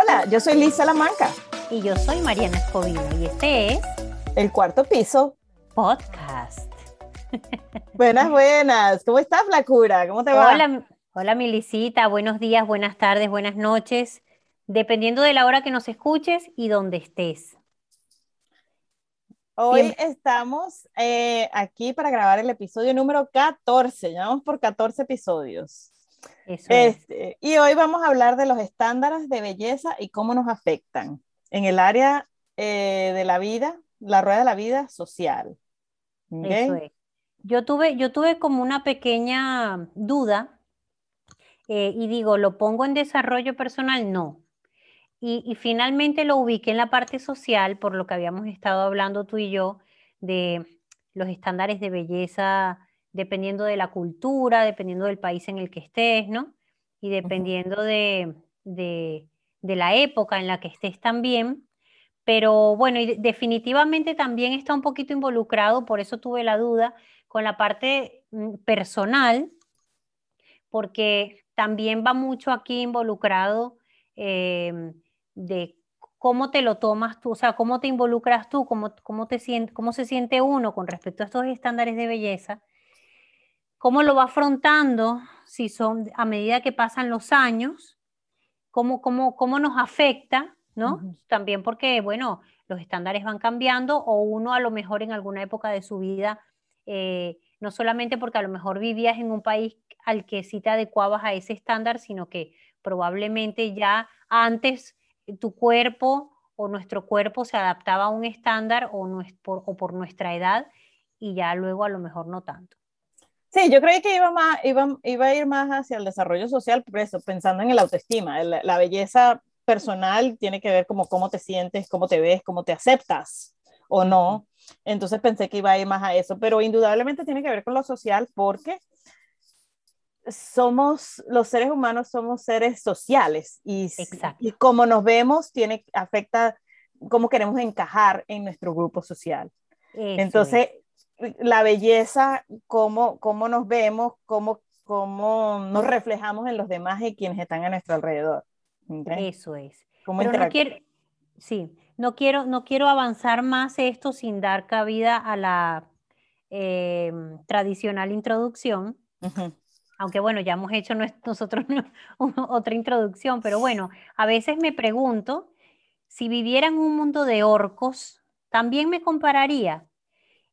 Hola, yo soy Lisa Lamanca. Y yo soy Mariana Escobillo y este es El Cuarto Piso Podcast. Buenas, buenas. ¿Cómo estás, Flacura? ¿Cómo te va? Hola, hola, mi Lisita. Buenos días, buenas tardes, buenas noches. Dependiendo de la hora que nos escuches y donde estés. Hoy estamos eh, aquí para grabar el episodio número 14. Llevamos por 14 episodios. Este, y hoy vamos a hablar de los estándares de belleza y cómo nos afectan en el área eh, de la vida, la rueda de la vida social. Eso es. Yo tuve, yo tuve como una pequeña duda eh, y digo, ¿lo pongo en desarrollo personal? No. Y, y, finalmente lo ubiqué en la parte social, por lo que habíamos estado hablando tú y yo, de los estándares de belleza dependiendo de la cultura, dependiendo del país en el que estés, ¿no? Y dependiendo de, la época en la que estés también. Pero bueno, y definitivamente también está un poquito involucrado, por eso tuve la duda, con la parte mm, personal, porque también va mucho aquí involucrado em, de cómo te lo tomas tú, o sea, cómo te involucras tú, cómo, cómo, te cómo se siente uno con respecto a estos estándares de belleza cómo lo va afrontando si son a medida que pasan los años, cómo, cómo, cómo nos afecta, ¿no? También porque, bueno, los estándares van cambiando o uno a lo mejor en alguna época de su vida, eh, no solamente porque a lo mejor vivías en un país al que sí te adecuabas a ese estándar, sino que probablemente ya antes tu cuerpo o nuestro cuerpo se adaptaba a un estándar o, o por nuestra edad y ya luego a lo mejor no tanto. Sí, yo creí que iba, más, iba, iba a ir más hacia el desarrollo social, por eso, pensando en el autoestima. la belleza personal tiene que ver como cómo te sientes, cómo te ves, cómo te aceptas o no. Entonces pensé que iba a ir más a eso, pero indudablemente tiene que ver con lo social porque somos, los seres humanos somos seres sociales y, y como nos vemos tiene, afecta cómo queremos encajar en nuestro grupo social. Entonces, la belleza, cómo, cómo nos vemos, cómo, cómo nos reflejamos en los demás y quienes están a nuestro alrededor. Eso es. Pero no quiero, sí, no quiero, no quiero avanzar más esto sin dar cabida a la em, tradicional introducción. Aunque bueno, ya hemos hecho nosotros otra introducción, pero bueno, a veces me pregunto si viviera en un mundo de orcos, ¿también me compararía?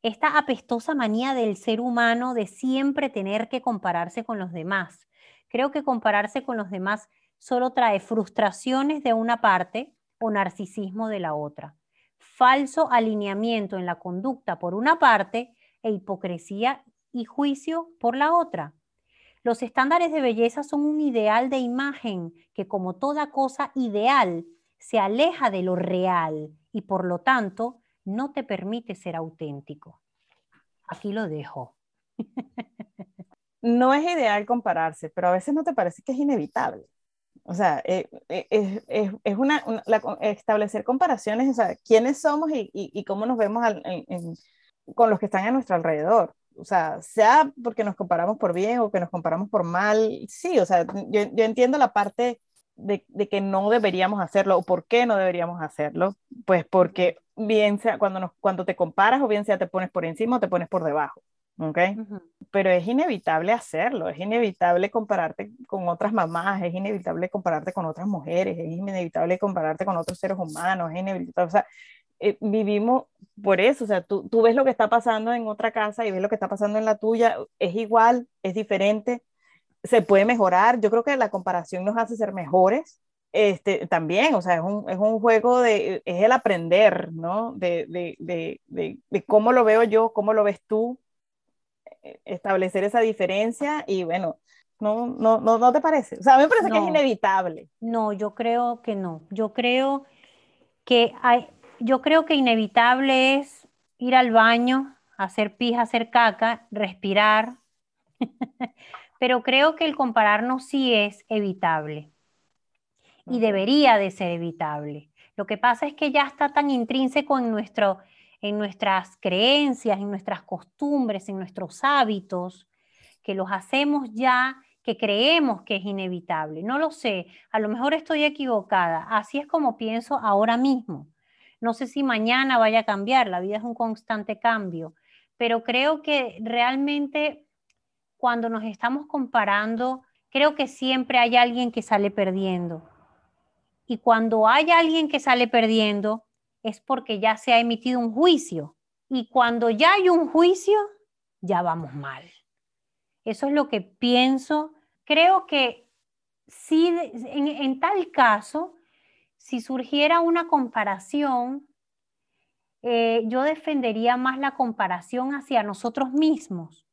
Esta apestosa manía del ser humano de siempre tener que compararse con los demás. Creo que compararse con los demás solo trae frustraciones de una parte o narcisismo de la otra. Falso alineamiento en la conducta por una parte e hipocresía y juicio por la otra. Los estándares de belleza son un ideal de imagen que como toda cosa ideal se aleja de lo real y por lo tanto no te permite ser auténtico. Aquí lo dejo. No es ideal compararse, pero a veces no te parece que es inevitable. O sea, eh, eh, es, una, establecer comparaciones, o sea, quiénes somos y, cómo nos vemos con los que están a nuestro alrededor. O sea, sea porque nos comparamos por bien o que nos comparamos por mal, sí, o sea, yo, yo entiendo la parte de, que no deberíamos hacerlo o por qué no deberíamos hacerlo, pues porque bien sea cuando, nos, cuando te comparas o bien sea te pones por encima o te pones por debajo, ¿ok? Pero es inevitable hacerlo, es inevitable compararte con otras mamás, es inevitable compararte con otras mujeres, es inevitable compararte con otros seres humanos, es inevitable, o sea, eh, vivimos por eso, o sea, tú, tú ves lo que está pasando en otra casa y ves lo que está pasando en la tuya, es igual, es diferente, se puede mejorar. Yo creo que la comparación nos hace ser mejores. Este, también, o sea, es un, es un juego de, es el aprender, ¿no? De, de, de, de, cómo lo veo yo, cómo lo ves tú, e, establecer esa diferencia y bueno, no, no, no, no te parece. O sea, a mí me parece que es inevitable. No, yo creo que no. Yo creo que hay, yo creo que inevitable es ir al baño, hacer pija, hacer caca, respirar. pero creo que el compararnos sí es evitable y debería de ser evitable. Lo que pasa es que ya está tan intrínseco en, nuestro, en nuestras creencias, en nuestras costumbres, en nuestros hábitos, que los hacemos ya, que creemos que es inevitable. No lo sé, a lo mejor estoy equivocada. Así es como pienso ahora mismo. No sé si mañana vaya a cambiar, la vida es un constante cambio, pero creo que realmente cuando nos estamos comparando, creo que siempre hay alguien que sale perdiendo. Y cuando hay alguien que sale perdiendo, es porque ya se ha emitido un juicio. Y cuando ya hay un juicio, ya vamos mal. Eso es lo que pienso. Creo que si en, tal caso, si surgiera una comparación, eh, yo defendería más la comparación hacia nosotros mismos,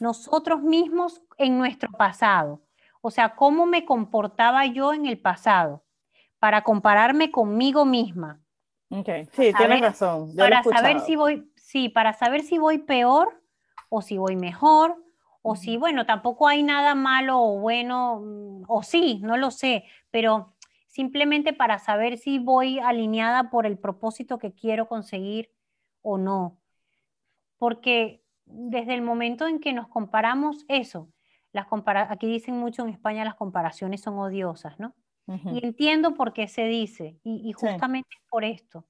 nosotros mismos en nuestro pasado. O sea, cómo me comportaba yo en el pasado para compararme conmigo misma. Okay. Sí, tienes razón. para saber si voy, sí, para saber si voy peor o si voy mejor o si, bueno, tampoco hay nada malo o bueno, mm, o sí, no lo sé, pero simplemente para saber si voy alineada por el propósito que quiero conseguir o no. Porque desde el momento en que nos comparamos eso, las aquí dicen mucho en España las comparaciones son odiosas, ¿no? Y entiendo por qué se dice, y, justamente por esto.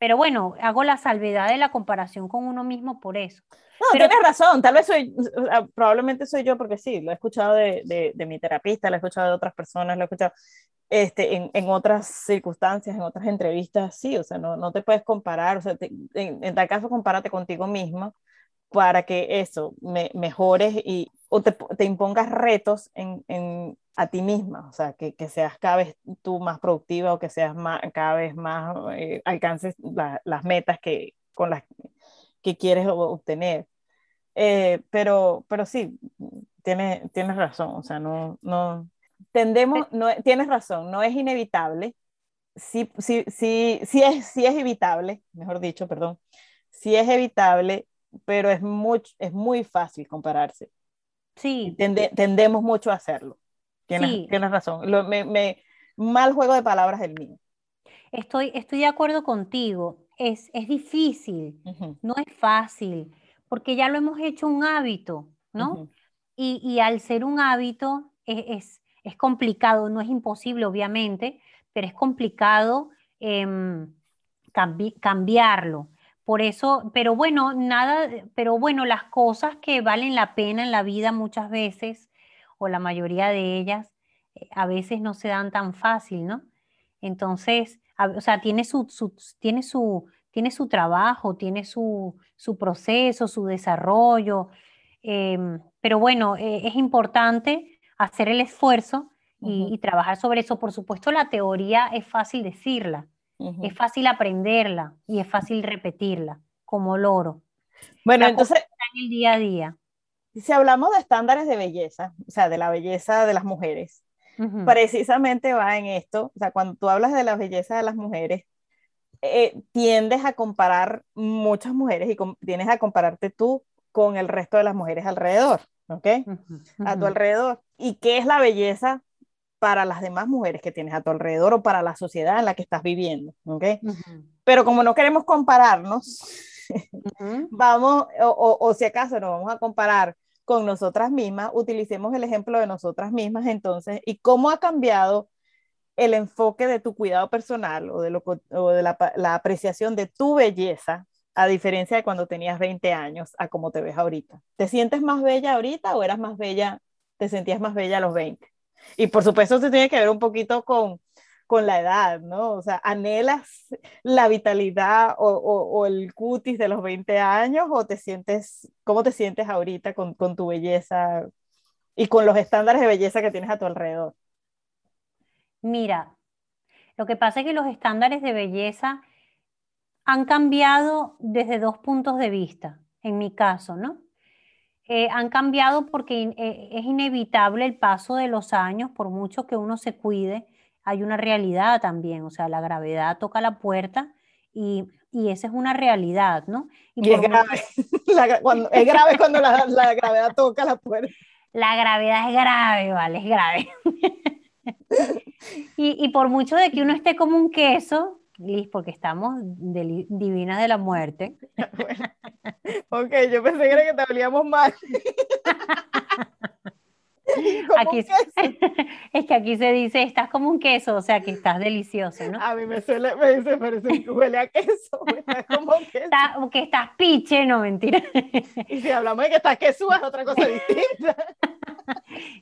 Pero bueno, hago la salvedad de la comparación con uno mismo por eso. No, Pero, tienes razón, tal vez soy, probablemente soy yo porque sí, lo he escuchado de, de, mi terapista, lo he escuchado de otras personas, lo he escuchado este, en, en, otras circunstancias, en otras entrevistas, sí, o sea, no, no te puedes comparar, o sea, en, en, tal caso compárate contigo mismo para que eso, me, mejores y o te, te impongas retos en, en, a ti misma, o sea, que, que, seas cada vez tú más productiva o que seas más, cada vez más, eh, alcances las metas que, con las que quieres obtener. Eh, pero, pero sí, tienes, tienes razón, o sea, no, no, tendemos, no, tienes razón, no es inevitable, sí, sí, sí, sí, es, sí es evitable, mejor dicho, perdón, sí es evitable, pero es, mucho es muy fácil compararse. Sí. tendemos mucho a hacerlo. Tienes, tienes razón. Lo, me, me, mal juego de palabras el mío. Estoy, estoy de acuerdo contigo. Es, es difícil, no es fácil, porque ya lo hemos hecho un hábito, ¿no? y, y, al ser un hábito es, es, es, complicado, no es imposible, obviamente, pero es complicado eh, cambi cambiarlo. Por eso, pero bueno, nada, pero bueno, las cosas que valen la pena en la vida muchas veces, o la mayoría de ellas, eh, a veces no se dan tan fácil, ¿no? Entonces, o sea, tiene su, tiene su, tiene su trabajo, tiene su, su proceso, su desarrollo, em, pero bueno, eh, es importante hacer el esfuerzo y, y, trabajar sobre eso. Por supuesto, la teoría es fácil decirla, es fácil aprenderla y es fácil repetirla, como loro. Bueno, entonces... En el día a día. Si hablamos de estándares de belleza, o sea, de la belleza de las mujeres, precisamente va en esto, o sea, cuando tú hablas de la belleza de las mujeres, eh, tiendes a comparar muchas mujeres y tienes a compararte tú con el resto de las mujeres alrededor, ¿ok? A tu alrededor. ¿Y qué es la belleza para las demás mujeres que tienes a tu alrededor o para la sociedad en la que estás viviendo, ¿ok? Pero como no queremos compararnos, vamos, o, o, si acaso nos vamos a comparar con nosotras mismas, utilicemos el ejemplo de nosotras mismas entonces y cómo ha cambiado el enfoque de tu cuidado personal o de, lo, o de la, la, apreciación de tu belleza, a diferencia de cuando tenías 20 años, a cómo te ves ahorita. ¿Te sientes más bella ahorita o eras más bella, te sentías más bella a los 20? Y por supuesto se tiene que ver un poquito con, con la edad, ¿no? O sea, ¿anhelas la vitalidad o, o, el cutis de los 20 años o te sientes, cómo te sientes ahorita con, con tu belleza y con los estándares de belleza que tienes a tu alrededor? Mira, lo que pasa es que los estándares de belleza han cambiado desde dos puntos de vista, en mi caso, ¿no? Eh, han cambiado porque eh, es inevitable el paso de los años, por mucho que uno se cuide, hay una realidad también, o sea, la gravedad toca la puerta y, y esa es una realidad, ¿no? Y, es, grave. cuando, es grave cuando la, la, gravedad toca la puerta. La gravedad es grave, vale, es grave. y, y, por mucho de que uno esté como un queso, Liz, porque estamos divinas de la muerte. ok, yo pensé que era que te olíamos mal. aquí, es que aquí se dice, estás como un queso, o sea, que estás delicioso, ¿no? A mí me suele, me dice, parece que huele a queso, estás como queso. que estás piche, no, mentira. Y si hablamos de que estás queso, es otra cosa distinta.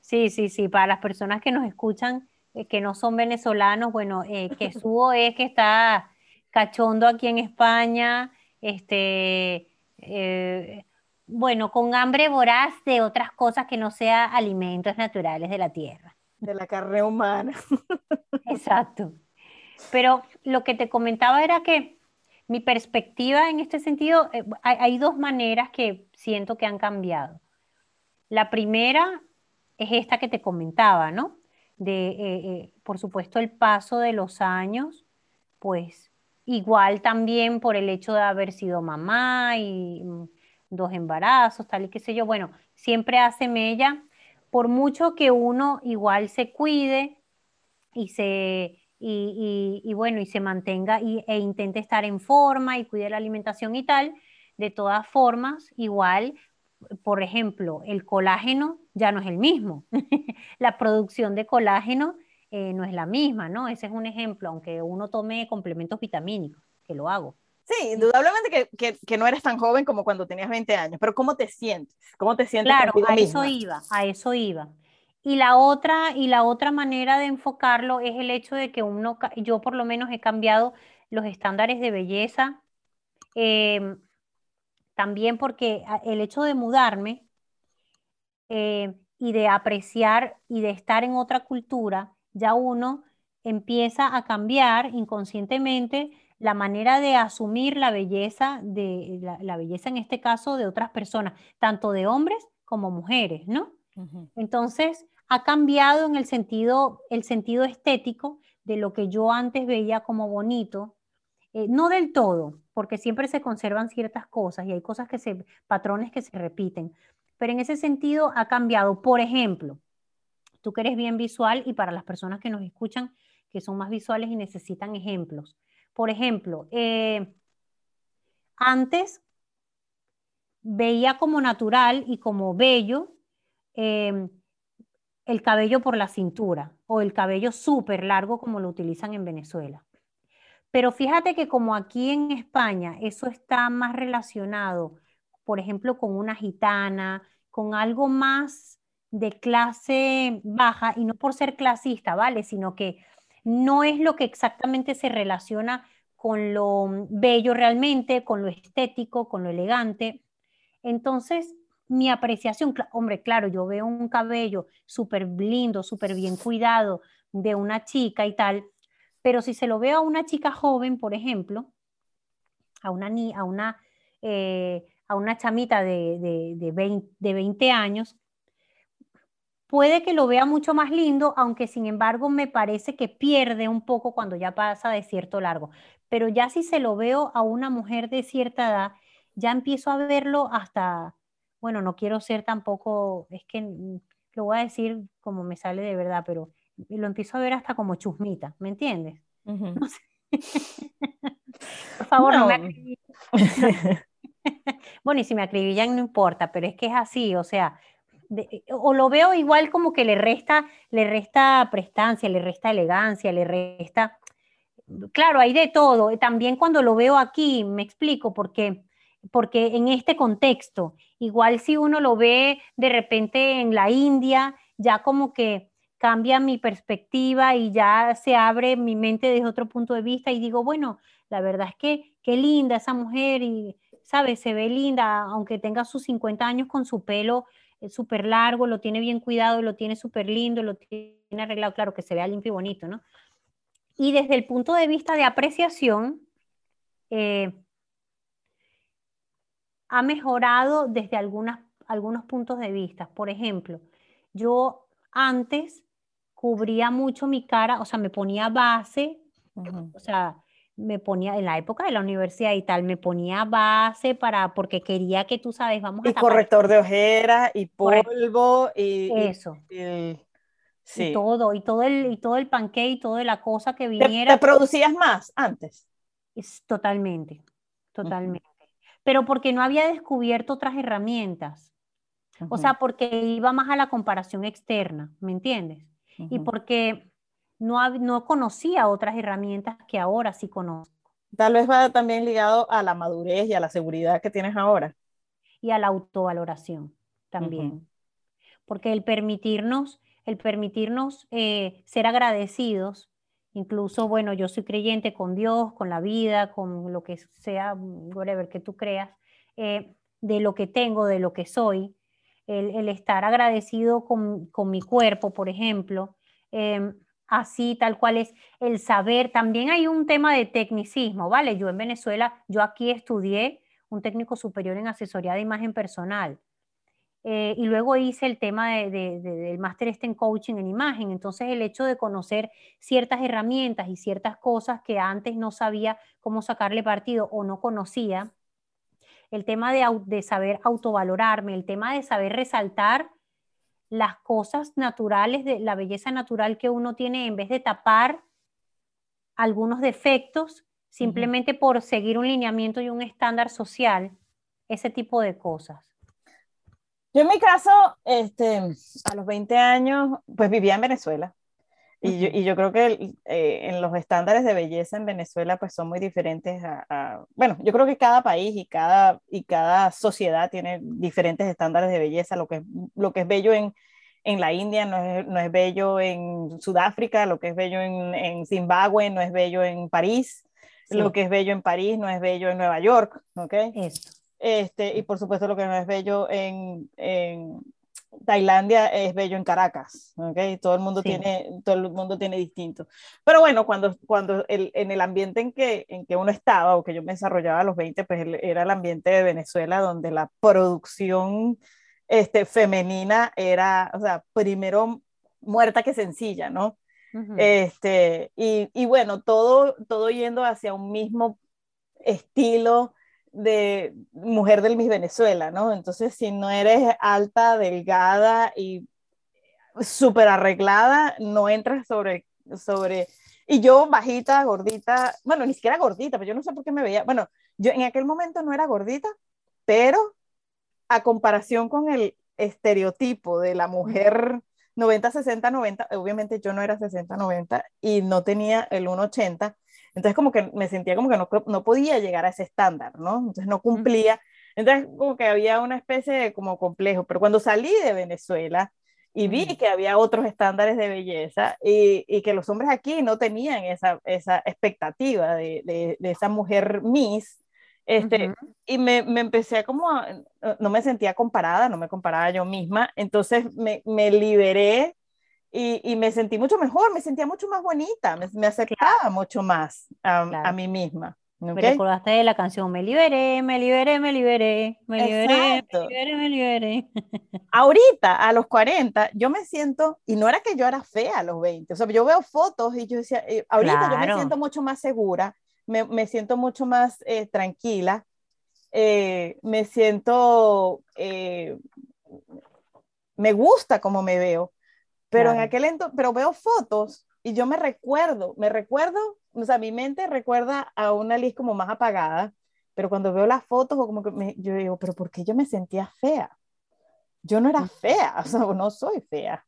Sí, sí, sí, para las personas que nos escuchan, eh, que no son venezolanos, bueno, eh, quesúo es que está cachondo aquí en España, este... Eh, bueno, con hambre voraz de otras cosas que no sea alimentos naturales de la tierra. De la carne humana. Exacto. Pero lo que te comentaba era que mi perspectiva en este sentido, eh, hay, dos maneras que siento que han cambiado. La primera es esta que te comentaba, ¿no? De, eh, por supuesto, el paso de los años, pues igual también por el hecho de haber sido mamá y mm, dos embarazos, tal y qué sé yo. Bueno, siempre hace mella, por mucho que uno igual se cuide y se, y, bueno, y se mantenga y, e intente estar en forma y cuide la alimentación y tal, de todas formas, igual, por ejemplo, el colágeno ya no es el mismo. la producción de colágeno eh, no es la misma, ¿no? Ese es un ejemplo, aunque uno tome complementos vitamínicos, que lo hago. Sí, indudablemente que, que, que, no eres tan joven como cuando tenías 20 años, pero ¿cómo te sientes? ¿Cómo te sientes? Claro, a eso iba, a eso iba. Y la otra, y la otra manera de enfocarlo es el hecho de que uno, yo por lo menos he cambiado los estándares de belleza, em, también porque el hecho de mudarme eh, y de apreciar y de estar en otra cultura, ya uno empieza a cambiar inconscientemente la manera de asumir la belleza, de la, belleza en este caso de otras personas, tanto de hombres como mujeres, ¿no? Entonces, ha cambiado en el sentido, el sentido estético de lo que yo antes veía como bonito, eh, no del todo, porque siempre se conservan ciertas cosas y hay cosas que se, patrones que se repiten, pero en ese sentido ha cambiado. Por ejemplo, tú que eres bien visual y para las personas que nos escuchan que son más visuales y necesitan ejemplos, por ejemplo, eh, antes veía como natural y como bello em, el cabello por la cintura o el cabello súper largo como lo utilizan en Venezuela. Pero fíjate que como aquí en España eso está más relacionado, por ejemplo, con una gitana, con algo más de clase baja, y no por ser clasista, ¿vale? Sino que no es lo que exactamente se relaciona con lo bello realmente, con lo estético, con lo elegante. Entonces, mi apreciación, hombre, claro, yo veo un cabello súper lindo, súper bien cuidado de una chica y tal, pero si se lo veo a una chica joven, por ejemplo, a una, a una, eh, a una chamita de, de, 20, de 20 años, puede que lo vea mucho más lindo, aunque sin embargo me parece que pierde un poco cuando ya pasa de cierto largo. Pero ya si se lo veo a una mujer de cierta edad, ya empiezo a verlo hasta, bueno, no quiero ser tampoco, es que lo voy a decir como me sale de verdad, pero lo empiezo a ver hasta como chusmita, ¿me entiendes? Por favor, no, me bueno, y si me acribillan no importa, pero es que es así, o sea, eh, o lo veo igual como que le resta, le resta prestancia, le resta elegancia, le resta... Claro, hay de todo. También cuando lo veo aquí, me explico, porque, porque en este contexto, igual si uno lo ve de repente en la India, ya como que cambia mi perspectiva y ya se abre mi mente desde otro punto de vista y digo, bueno, la verdad es que qué linda esa mujer y, ¿sabes? Se ve linda, aunque tenga sus 50 años con su pelo es súper largo, lo tiene bien cuidado, lo tiene súper lindo, lo tiene arreglado, claro, que se vea limpio y bonito, ¿no? Y desde el punto de vista de apreciación, eh, ha mejorado desde algunas, algunos puntos de vista. Por ejemplo, yo antes cubría mucho mi cara, o sea, me ponía base, o sea, me ponía en la época de la universidad y tal, me ponía base para, porque quería que tú sabes, vamos a... Y corrector de ojeras y polvo y... Eso. Y, sí. todo, y todo el, y todo el panque y toda la cosa que viniera. ¿Te, producías más antes? Es, totalmente, totalmente. Pero porque no había descubierto otras herramientas. O sea, porque iba más a la comparación externa, ¿me entiendes? Y porque no, no conocía otras herramientas que ahora sí conozco. Tal vez va también ligado a la madurez y a la seguridad que tienes ahora. Y a la autovaloración también. Porque el permitirnos, el permitirnos eh, ser agradecidos, incluso, bueno, yo soy creyente con Dios, con la vida, con lo que sea, whatever que tú creas, eh, de lo que tengo, de lo que soy, el, estar agradecido con, con, mi cuerpo, por ejemplo, em, así tal cual es el saber. También hay un tema de tecnicismo, ¿vale? Yo en Venezuela, yo aquí estudié un técnico superior en asesoría de imagen personal. Eh, y luego hice el tema del máster este en coaching en imagen. Entonces el hecho de conocer ciertas herramientas y ciertas cosas que antes no sabía cómo sacarle partido o no conocía, el tema de, de saber autovalorarme, el tema de saber resaltar las cosas naturales, de la belleza natural que uno tiene en vez de tapar algunos defectos simplemente por seguir un lineamiento y un estándar social, ese tipo de cosas. Yo en mi caso, este, a los 20 años, pues vivía en Venezuela. Y, yo, creo que eh, en los estándares de belleza en Venezuela pues son muy diferentes a, bueno, yo creo que cada país y cada, y cada sociedad tiene diferentes estándares de belleza, lo que, lo que es bello en, en la India no es, no es bello en Sudáfrica, lo que es bello en, en Zimbabue no es bello en París, lo que es bello en París no es bello en Nueva York, ¿ok? Este, y por supuesto lo que no es bello en, en Tailandia es bello en Caracas, ¿ok? Todo el mundo, tiene, todo el mundo tiene distinto. Pero bueno, cuando, cuando el, en el ambiente en que, en que uno estaba o que yo me desarrollaba a los 20, pues era el ambiente de Venezuela donde la producción este, femenina era, o sea, primero muerta que sencilla, ¿no? este, y, y, bueno, todo, todo yendo hacia un mismo estilo de mujer del Miss Venezuela, ¿no? Entonces, si no eres alta, delgada y súper arreglada, no entras sobre, sobre... Y yo bajita, gordita, bueno, ni siquiera gordita, pero yo no sé por qué me veía, bueno, yo en aquel momento no era gordita, pero a comparación con el estereotipo de la mujer 90, 60, 90, obviamente yo no era 60, 90 y no tenía el 1,80, entonces como que me sentía como que no, no podía llegar a ese estándar, ¿no? Entonces no cumplía, entonces como que había una especie de como complejo, pero cuando salí de Venezuela y vi que había otros estándares de belleza y, y, que los hombres aquí no tenían esa, esa expectativa de, de, de esa mujer Miss, este, Y me, me, empecé a como, no me sentía comparada, no me comparaba yo misma, entonces me, me liberé y, y, me sentí mucho mejor, me sentía mucho más bonita, me, me aceptaba mucho más a, a mí misma. ¿okay? Me recordaste de la canción Me liberé, me liberé, me liberé, me liberé, me liberé, me liberé. Ahorita, a los 40, yo me siento, y no era que yo era fea a los 20, o sea, yo veo fotos y yo decía, eh, ahorita yo me siento mucho más segura, me, me siento mucho más eh, tranquila, eh, me siento, me gusta como me veo pero en aquel entonces, pero veo fotos y yo me recuerdo, me recuerdo, o sea, mi mente recuerda a una Liz como más apagada, pero cuando veo las fotos, o como que me, yo digo, pero ¿por qué yo me sentía fea? Yo no era fea, o sea, no soy fea.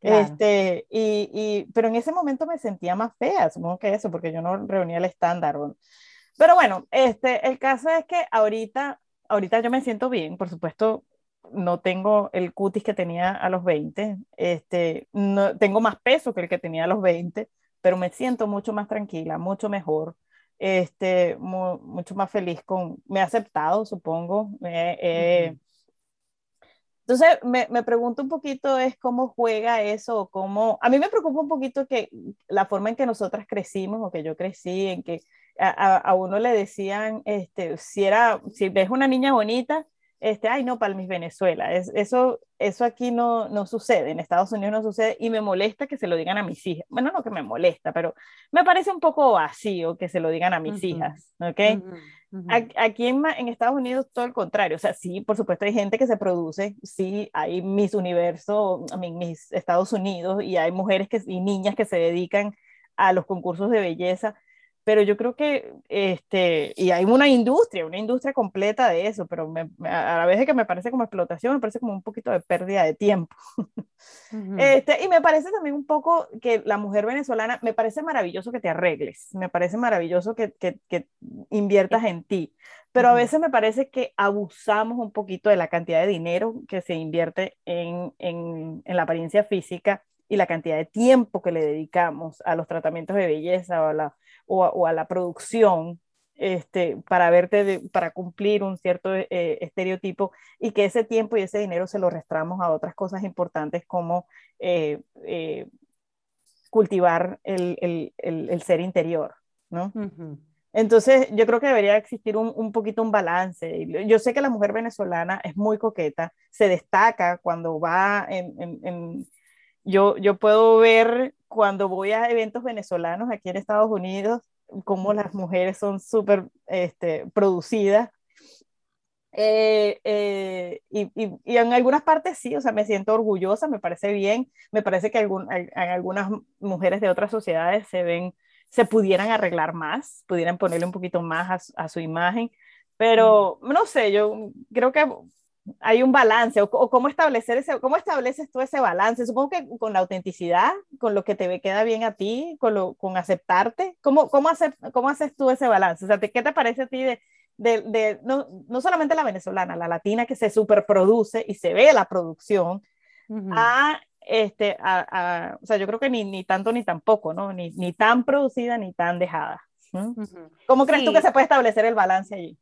Este, y, y, pero en ese momento me sentía más fea, supongo que eso, porque yo no reunía el estándar. Pero bueno, este, el caso es que ahorita, ahorita yo me siento bien, por supuesto, no tengo el cutis que tenía a los 20, este, no, tengo más peso que el que tenía a los 20, pero me siento mucho más tranquila, mucho mejor, este, mucho más feliz con, me he aceptado, supongo. entonces, me, me, pregunto un poquito es cómo juega eso, cómo, a mí me preocupa un poquito que la forma en que nosotras crecimos o que yo crecí, en que a, a uno le decían, este, si era, si ves una niña bonita, este, ay, no, Palmis Venezuela. Es, eso, eso aquí no, no sucede, en Estados Unidos no sucede y me molesta que se lo digan a mis hijas. Bueno, no que me molesta, pero me parece un poco vacío que se lo digan a mis hijas, ¿ok? Aquí en, en, Estados Unidos todo el contrario, o sea, sí, por supuesto hay gente que se produce, sí, hay mis Universo, mis Estados Unidos y hay mujeres que, y niñas que se dedican a los concursos de belleza, pero yo creo que, este, y hay una industria, una industria completa de eso, pero a la vez de que me parece como explotación, me parece como un poquito de pérdida de tiempo. este, y me parece también un poco que la mujer venezolana, me parece maravilloso que te arregles, me parece maravilloso que, que, que inviertas en ti, pero a veces me parece que abusamos un poquito de la cantidad de dinero que se invierte en, en, en la apariencia física y la cantidad de tiempo que le dedicamos a los tratamientos de belleza o a la o, a la producción este, para verte, para cumplir un cierto eh, estereotipo y que ese tiempo y ese dinero se lo restamos a otras cosas importantes como eh, eh, cultivar el, el, el, ser interior, ¿no? Entonces, yo creo que debería existir un, un, poquito un balance. Yo sé que la mujer venezolana es muy coqueta, se destaca cuando va en, en, en yo, yo puedo ver cuando voy a eventos venezolanos aquí en Estados Unidos, cómo las mujeres son súper este, producidas. Eh, eh, y, y, en algunas partes sí, o sea, me siento orgullosa, me parece bien, me parece que algún, algunas mujeres de otras sociedades se ven, se pudieran arreglar más, pudieran ponerle un poquito más a su imagen, pero no sé, yo creo que hay un balance, o, cómo establecer ese, cómo estableces tú ese balance, supongo que con la autenticidad, con lo que te queda bien a ti, con, lo, con aceptarte, ¿cómo, cómo, hacer, cómo haces tú ese balance? O sea, ¿qué te parece a ti de, de, de no, no, solamente la venezolana, la latina que se superproduce y se ve la producción, a, este, a, o sea, yo creo que ni, ni tanto ni tampoco, ¿no? Ni, ni tan producida ni tan dejada. ¿Cómo crees tú que se puede establecer el balance allí?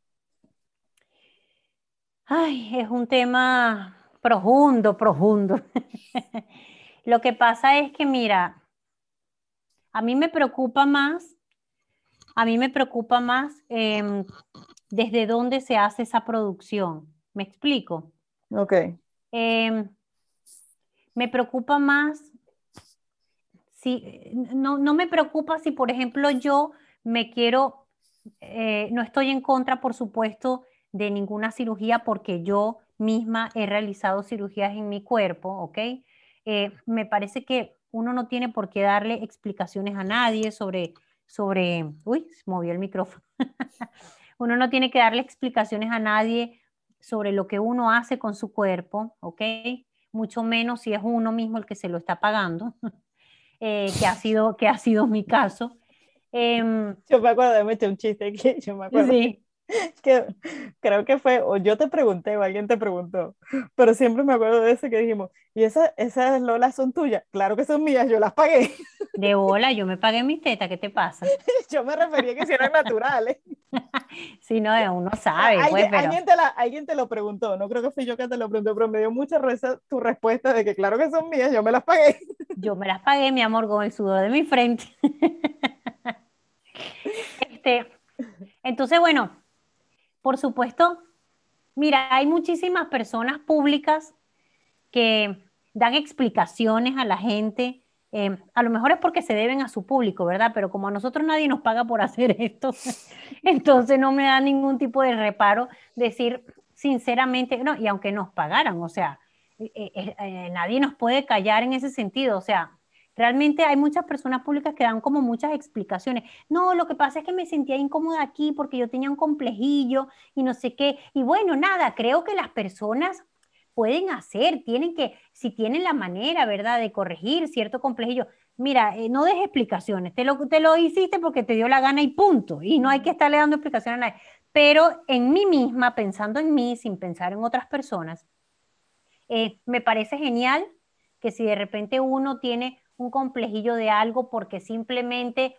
Ay, es un tema profundo, profundo. Lo que pasa es que, mira, a mí me preocupa más, a mí me preocupa más em, desde dónde se hace esa producción. ¿Me explico? Ok. Em, me preocupa más, si, no, no, me preocupa si, por ejemplo, yo me quiero, eh, no estoy en contra, por supuesto, de ninguna cirugía porque yo misma he realizado cirugías en mi cuerpo, ¿ok? Eh, me parece que uno no tiene por qué darle explicaciones a nadie sobre, sobre, uy, se movió el micrófono. uno no tiene que darle explicaciones a nadie sobre lo que uno hace con su cuerpo, ¿ok? Mucho menos si es uno mismo el que se lo está pagando, eh, que, ha sido, que ha sido mi caso. Em, yo me acuerdo de meter un chiste aquí, yo me acuerdo. Sí. que creo que fue, o yo te pregunté, o alguien te preguntó, pero siempre me acuerdo de ese que dijimos, ¿y esa, esas lolas son tuyas? Claro que son mías, yo las pagué. De bola, yo me pagué mis tetas, ¿qué te pasa? yo me refería a que si eran naturales. si no, uno sabe. Pues, ¿Alguien, alguien, te la, alguien te lo preguntó, no creo que fui yo que te lo pregunté, pero me dio mucha risa tu respuesta de que claro que son mías, yo me las pagué. yo me las pagué, mi amor, con el sudor de mi frente. este, entonces, bueno, por supuesto, mira, hay muchísimas personas públicas que dan explicaciones a la gente. Eh, a lo mejor es porque se deben a su público, ¿verdad? Pero como a nosotros nadie nos paga por hacer esto, entonces no me da ningún tipo de reparo decir sinceramente, no, y aunque nos pagaran, o sea, eh, eh, nadie nos puede callar en ese sentido, o sea, Realmente hay muchas personas públicas que dan como muchas explicaciones. No, lo que pasa es que me sentía incómoda aquí porque yo tenía un complejillo y no sé qué. Y bueno, nada, creo que las personas pueden hacer, tienen que, si tienen la manera, ¿verdad?, de corregir cierto complejillo. Mira, eh, no des explicaciones, te lo, te lo hiciste porque te dio la gana y punto. Y no hay que estarle dando explicaciones a nadie. Pero en mí misma, pensando en mí, sin pensar en otras personas, eh, me parece genial que si de repente uno tiene un complejillo de algo porque simplemente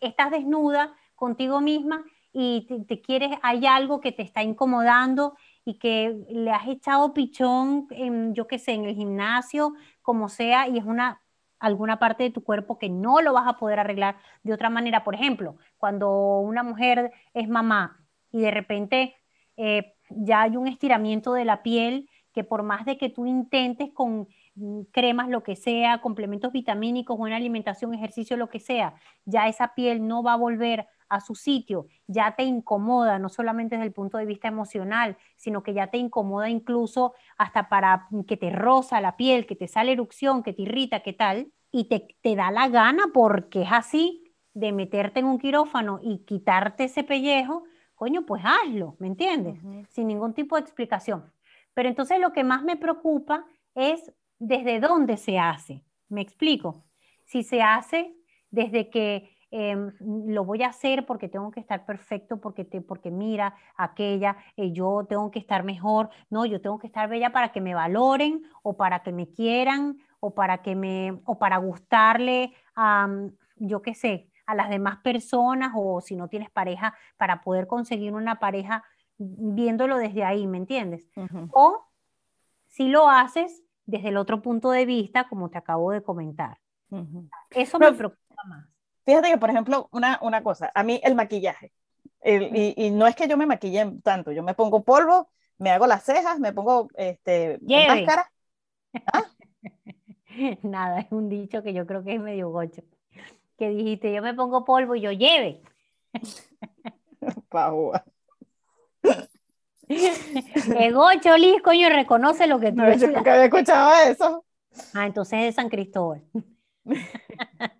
estás desnuda contigo misma y te, quieres, hay algo que te está incomodando y que le has echado pichón, en, yo qué sé, en el gimnasio, como sea, y es una alguna parte de tu cuerpo que no lo vas a poder arreglar de otra manera. Por ejemplo, cuando una mujer es mamá y de repente eh, ya hay un estiramiento de la piel que por más de que tú intentes con Mm, cremas, lo que sea, complementos vitamínicos, buena alimentación, ejercicio, lo que sea, ya esa piel no va a volver a su sitio, ya te incomoda, no solamente desde el punto de vista emocional, sino que ya te incomoda incluso hasta para que te roza la piel, que te sale erupción, que te irrita, qué tal, y te, te da la gana porque es así, de meterte en un quirófano y quitarte ese pellejo, coño, pues hazlo, ¿me entiendes? Sin ningún tipo de explicación. Pero entonces lo que más me preocupa es desde dónde se hace. ¿Me explico? Si se hace desde que em, lo voy a hacer porque tengo que estar perfecto, porque, te, porque mira, aquella, eh, yo tengo que estar mejor, no, yo tengo que estar bella para que me valoren o para que me quieran o para que me, o para gustarle a, yo qué sé, a las demás personas o si no tienes pareja, para poder conseguir una pareja viéndolo desde ahí, ¿me entiendes? O si lo haces desde el otro punto de vista, como te acabo de comentar. Eso me preocupa más. Fíjate que, por ejemplo, una, una cosa, a mí el maquillaje, y, no es que yo me maquille tanto, yo me pongo polvo, me hago las cejas, me pongo este, máscara. ¿Ah? Nada, es un dicho que yo creo que es medio gocho que dijiste, yo me pongo polvo y yo lleve. Pahua. Ego, Cholis, coño, reconoce lo que tú no, Yo nunca había escuchado eso. Ah, entonces es de San Cristóbal.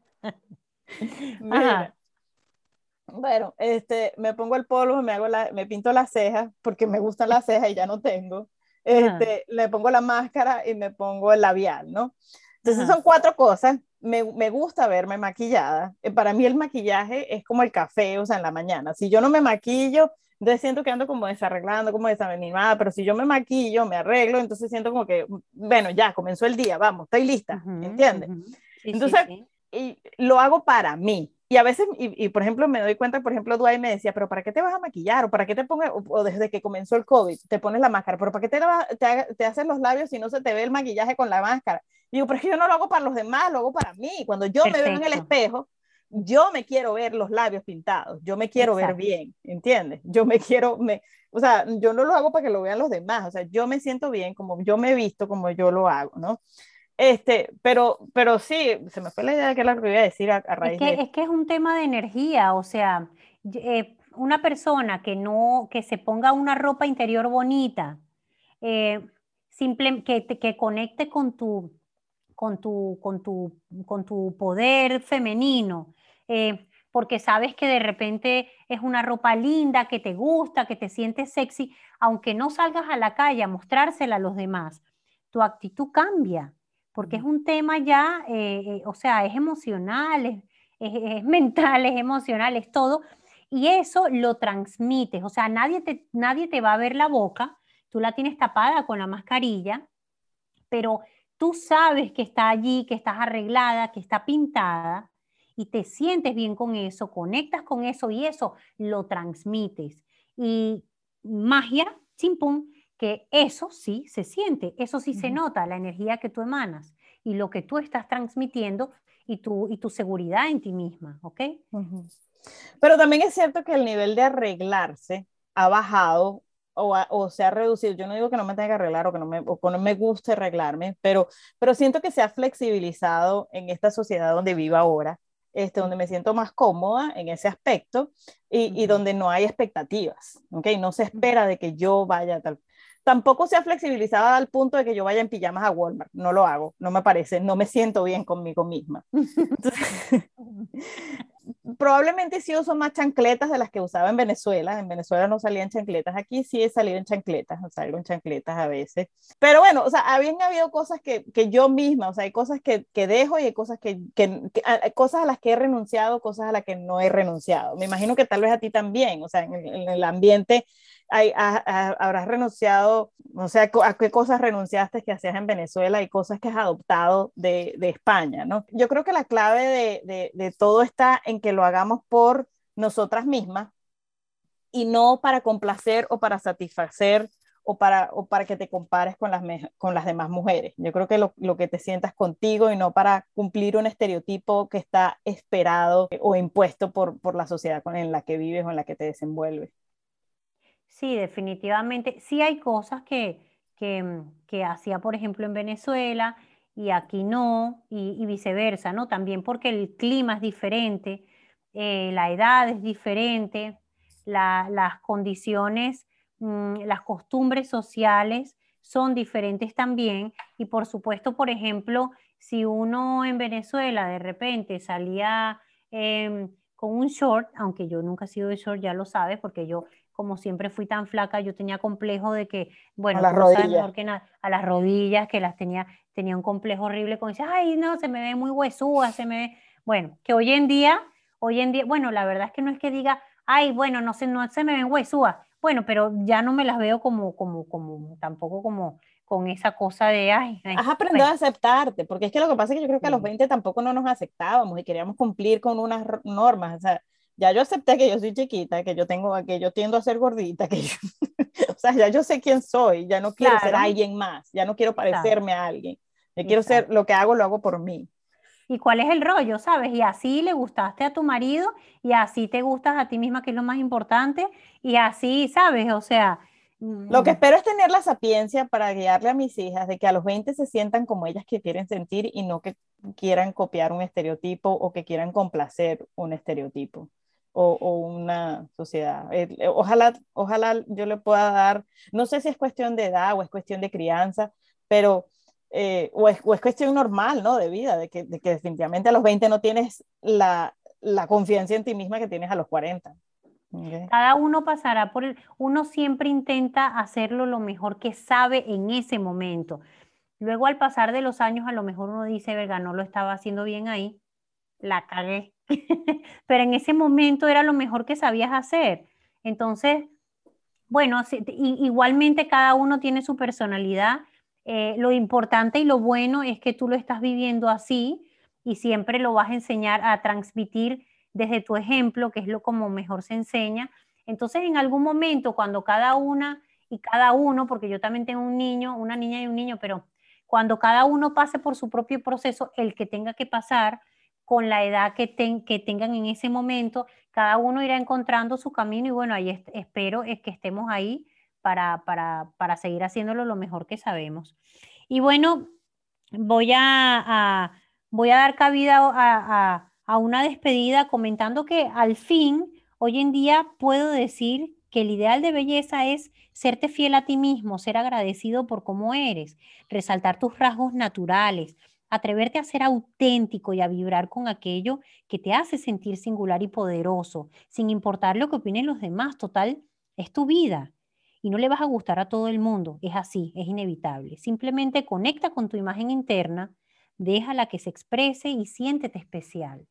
Bueno, este, me pongo el polvo, me hago la, me pinto las cejas porque me gustan las cejas y ya no tengo. Este, le pongo la máscara y me pongo el labial, ¿no? Entonces son cuatro cosas me, me, gusta verme maquillada. Eh, para mí el maquillaje es como el café, o sea, en la mañana. Si yo no me maquillo, entonces siento que ando como desarreglando, como desanimada, pero si yo me maquillo, me arreglo, entonces siento como que, bueno, ya comenzó el día, vamos, estoy lista, ¿entiendes? entonces, Y lo hago para mí. Y a veces, y, por ejemplo, me doy cuenta, por ejemplo, Dwight me decía, pero ¿para qué te vas a maquillar? ¿O para qué te pones, o, desde que comenzó el COVID, te pones la máscara, pero ¿para qué te, te, te haces los labios si no se te ve el maquillaje con la máscara? digo, pero es que yo no lo hago para los demás, lo hago para mí. Cuando yo me veo en el espejo, yo me quiero ver los labios pintados, yo me quiero ver bien, ¿entiendes? Yo me quiero, me, o sea, yo no lo hago para que lo vean los demás, o sea, yo me siento bien como yo me he visto, como yo lo hago, ¿no? Este, pero, pero sí, se me fue la idea de que la que iba a decir a, raíz es que, de... Es que es un tema de energía, o sea, eh, una persona que no, que se ponga una ropa interior bonita, eh, simple, que, que conecte con tu, con tu, con tu, con tu poder femenino, eh, porque sabes que de repente es una ropa linda, que te gusta, que te sientes sexy, aunque no salgas a la calle a mostrársela a los demás, tu actitud cambia, porque es un tema ya, eh, eh, o sea, es emocional, es, es, mental, es emocional, es todo, y eso lo transmites, o sea, nadie te, nadie te va a ver la boca, tú la tienes tapada con la mascarilla, pero tú sabes que está allí, que estás arreglada, que está pintada y te sientes bien con eso, conectas con eso y eso lo transmites. Y magia, chimpum, que eso sí se siente, eso sí se nota, la energía que tú emanas y lo que tú estás transmitiendo y tu, y tu seguridad en ti misma, ¿ok? Pero también es cierto que el nivel de arreglarse ha bajado o, o, se ha reducido. Yo no digo que no me tenga que arreglar o que no me, o que no me guste arreglarme, pero, pero siento que se ha flexibilizado en esta sociedad donde vivo ahora, este, donde me siento más cómoda en ese aspecto y, y donde no hay expectativas, ¿ok? No se espera de que yo vaya tal. Tampoco se ha flexibilizado al punto de que yo vaya en pijamas a Walmart. No lo hago, no me parece, no me siento bien conmigo misma. Entonces, probablemente sí uso más chancletas de las que usaba en Venezuela. En Venezuela no salían chancletas, aquí sí he salido en chancletas, salgo en chancletas a veces. Pero bueno, o sea, habían habido cosas que, que yo misma, o sea, hay cosas que, que dejo y hay cosas que, que, cosas a las que he renunciado, cosas a las que no he renunciado. Me imagino que tal vez a ti también, o sea, en el ambiente hay, habrás renunciado, o sea, a qué cosas renunciaste que hacías en Venezuela y cosas que has adoptado de, de España, ¿no? Yo creo que la clave de, de, de, todo está en que lo hagamos por nosotras mismas y no para complacer o para satisfacer o para, o para que te compares con las, con las demás mujeres. Yo creo que lo, lo, que te sientas contigo y no para cumplir un estereotipo que está esperado o impuesto por, por la sociedad en la que vives o en la que te desenvuelves. Sí, definitivamente. Sí hay cosas que, que, mm, que hacía, por ejemplo, en Venezuela y aquí no, y, viceversa, ¿no? También porque el clima es diferente, eh, la edad es diferente, las condiciones, mm, las costumbres sociales son diferentes también. Y por supuesto, por ejemplo, si uno en Venezuela de repente salía em, con un short, aunque yo nunca he sido de short, ya lo sabes, porque yo como siempre fui tan flaca, yo tenía complejo de que, bueno, a las rodillas, que a las rodillas, que las tenía, tenía un complejo horrible con decir, ay, no, se me ve muy huesúa, se me ve, bueno, que hoy en día, hoy en día, bueno, la verdad es que no es que diga, ay, bueno, no se, no se me ven huesúa, bueno, pero ya no me las veo como, como, como, tampoco como con esa cosa de, ay, Has aprendido a aceptarte, porque es que lo que pasa es que yo creo que a los 20 tampoco no nos aceptábamos y queríamos cumplir con unas normas, o sea, ya yo acepté que yo soy chiquita, que yo tengo, que yo tiendo a ser gordita, que yo, o sea, ya yo sé quién soy, ya no quiero ser alguien más, ya no quiero parecerme a alguien, yo quiero ser, lo que hago lo hago por mí. ¿Y cuál es el rollo, sabes? Y así le gustaste a tu marido y así te gustas a ti misma, que es lo más importante, y así, ¿sabes? O sea... Lo que mm. espero es tener la sapiencia para guiarle a mis hijas de que a los 20 se sientan como ellas que quieren sentir y no que quieran copiar un estereotipo o que quieran complacer un estereotipo o, una sociedad. Eh, eh, ojalá, ojalá yo le pueda dar, no sé si es cuestión de edad o es cuestión de crianza, pero, eh, o, es, cuestión normal, ¿no? De vida, de que, definitivamente a los 20 no tienes la, la confianza en ti misma que tienes a los 40. Cada uno pasará por el, uno siempre intenta hacerlo lo mejor que sabe en ese momento. Luego al pasar de los años a lo mejor uno dice, verga, no lo estaba haciendo bien ahí, la cagué. pero en ese momento era lo mejor que sabías hacer. Entonces, bueno, igualmente cada uno tiene su personalidad. Eh, lo importante y lo bueno es que tú lo estás viviendo así y siempre lo vas a enseñar a transmitir desde tu ejemplo, que es lo como mejor se enseña. Entonces, en algún momento, cuando cada una y cada uno, porque yo también tengo un niño, una niña y un niño, pero cuando cada uno pase por su propio proceso, el que tenga que pasar, con la edad que, tengan en ese momento, cada uno irá encontrando su camino y bueno, ahí espero es que estemos ahí para, para, seguir haciéndolo lo mejor que sabemos. Y bueno, voy a, voy a dar cabida a, a una despedida comentando que al fin, hoy en día puedo decir que el ideal de belleza es serte fiel a ti mismo, ser agradecido por cómo eres, resaltar tus rasgos naturales, atreverte a ser auténtico y a vibrar con aquello que te hace sentir singular y poderoso, sin importar lo que opinen los demás. Total, es tu vida y no le vas a gustar a todo el mundo. Es así, es inevitable. Simplemente conecta con tu imagen interna, déjala que se exprese y siéntete especial.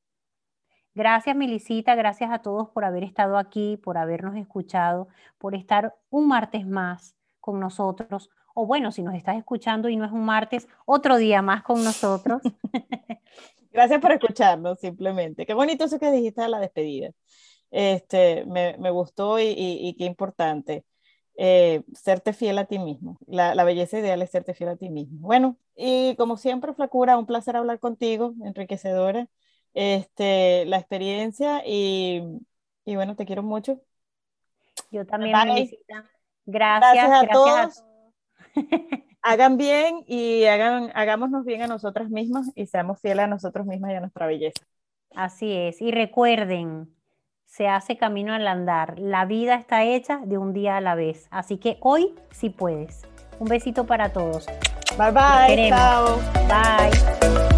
Gracias, Milicita, gracias a todos por haber estado aquí, por habernos escuchado, por estar un martes más con nosotros o bueno, si nos estás escuchando y no es un martes, otro día más con nosotros. Gracias por escucharnos, simplemente. Qué bonito eso que dijiste a la despedida. Este, me, me gustó y, y, qué importante. Eh, serte fiel a ti mismo. La, la, belleza ideal es serte fiel a ti mismo. Bueno, y como siempre, Flacura, un placer hablar contigo, enriquecedora. Este, la experiencia y, y bueno, te quiero mucho. Yo también, Gracias, gracias a todos. Hagan bien y hagan, hagámonos bien a nosotras mismas y seamos fieles a nosotros mismas y a nuestra belleza. Así es. Y recuerden, se hace camino al andar. La vida está hecha de un día a la vez. Así que hoy sí puedes. Un besito para todos. Bye bye. Chao. Bye.